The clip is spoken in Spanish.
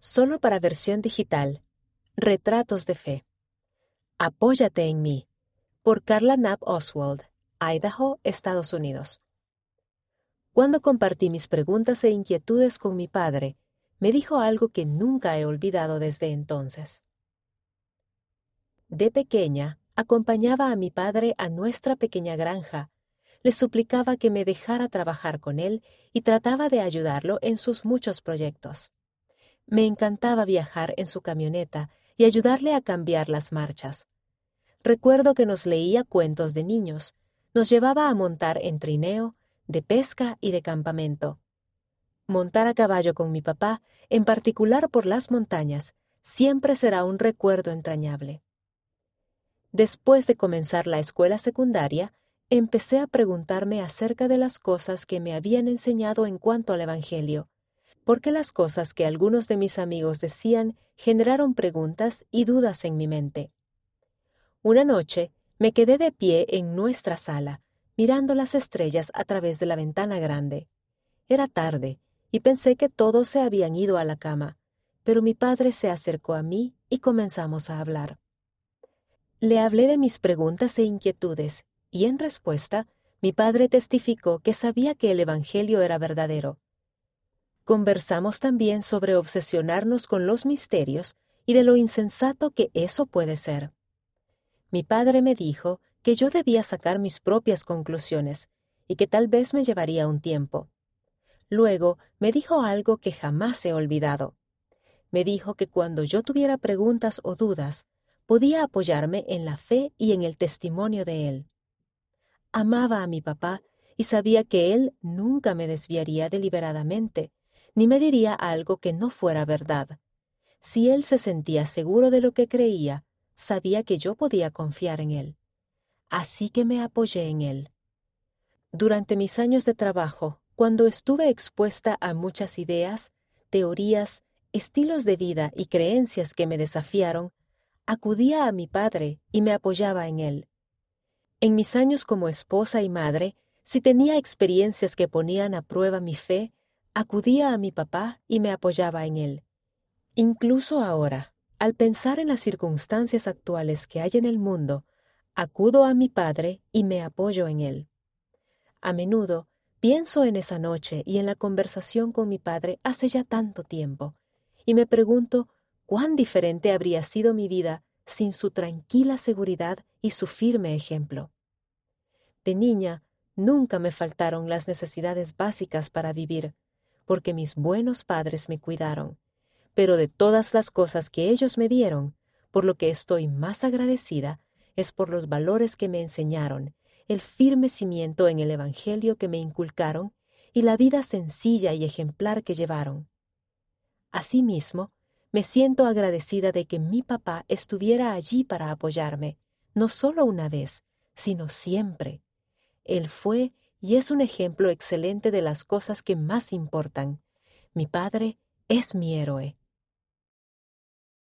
solo para versión digital. Retratos de Fe. Apóyate en mí. Por Carla Knapp Oswald, Idaho, Estados Unidos. Cuando compartí mis preguntas e inquietudes con mi padre, me dijo algo que nunca he olvidado desde entonces. De pequeña, acompañaba a mi padre a nuestra pequeña granja. Le suplicaba que me dejara trabajar con él y trataba de ayudarlo en sus muchos proyectos. Me encantaba viajar en su camioneta y ayudarle a cambiar las marchas. Recuerdo que nos leía cuentos de niños, nos llevaba a montar en trineo, de pesca y de campamento. Montar a caballo con mi papá, en particular por las montañas, siempre será un recuerdo entrañable. Después de comenzar la escuela secundaria, empecé a preguntarme acerca de las cosas que me habían enseñado en cuanto al Evangelio, porque las cosas que algunos de mis amigos decían generaron preguntas y dudas en mi mente. Una noche me quedé de pie en nuestra sala, mirando las estrellas a través de la ventana grande. Era tarde, y pensé que todos se habían ido a la cama, pero mi padre se acercó a mí y comenzamos a hablar. Le hablé de mis preguntas e inquietudes, y en respuesta, mi padre testificó que sabía que el Evangelio era verdadero. Conversamos también sobre obsesionarnos con los misterios y de lo insensato que eso puede ser. Mi padre me dijo que yo debía sacar mis propias conclusiones y que tal vez me llevaría un tiempo. Luego me dijo algo que jamás he olvidado. Me dijo que cuando yo tuviera preguntas o dudas, podía apoyarme en la fe y en el testimonio de él. Amaba a mi papá y sabía que él nunca me desviaría deliberadamente, ni me diría algo que no fuera verdad. Si él se sentía seguro de lo que creía, sabía que yo podía confiar en él así que me apoyé en él. Durante mis años de trabajo, cuando estuve expuesta a muchas ideas, teorías, estilos de vida y creencias que me desafiaron, acudía a mi padre y me apoyaba en él. En mis años como esposa y madre, si tenía experiencias que ponían a prueba mi fe, acudía a mi papá y me apoyaba en él. Incluso ahora, al pensar en las circunstancias actuales que hay en el mundo, acudo a mi padre y me apoyo en él. A menudo pienso en esa noche y en la conversación con mi padre hace ya tanto tiempo, y me pregunto cuán diferente habría sido mi vida sin su tranquila seguridad y su firme ejemplo. De niña, nunca me faltaron las necesidades básicas para vivir, porque mis buenos padres me cuidaron, pero de todas las cosas que ellos me dieron, por lo que estoy más agradecida es por los valores que me enseñaron, el firme cimiento en el Evangelio que me inculcaron y la vida sencilla y ejemplar que llevaron. Asimismo, me siento agradecida de que mi papá estuviera allí para apoyarme, no solo una vez, sino siempre. Él fue y es un ejemplo excelente de las cosas que más importan. Mi padre es mi héroe.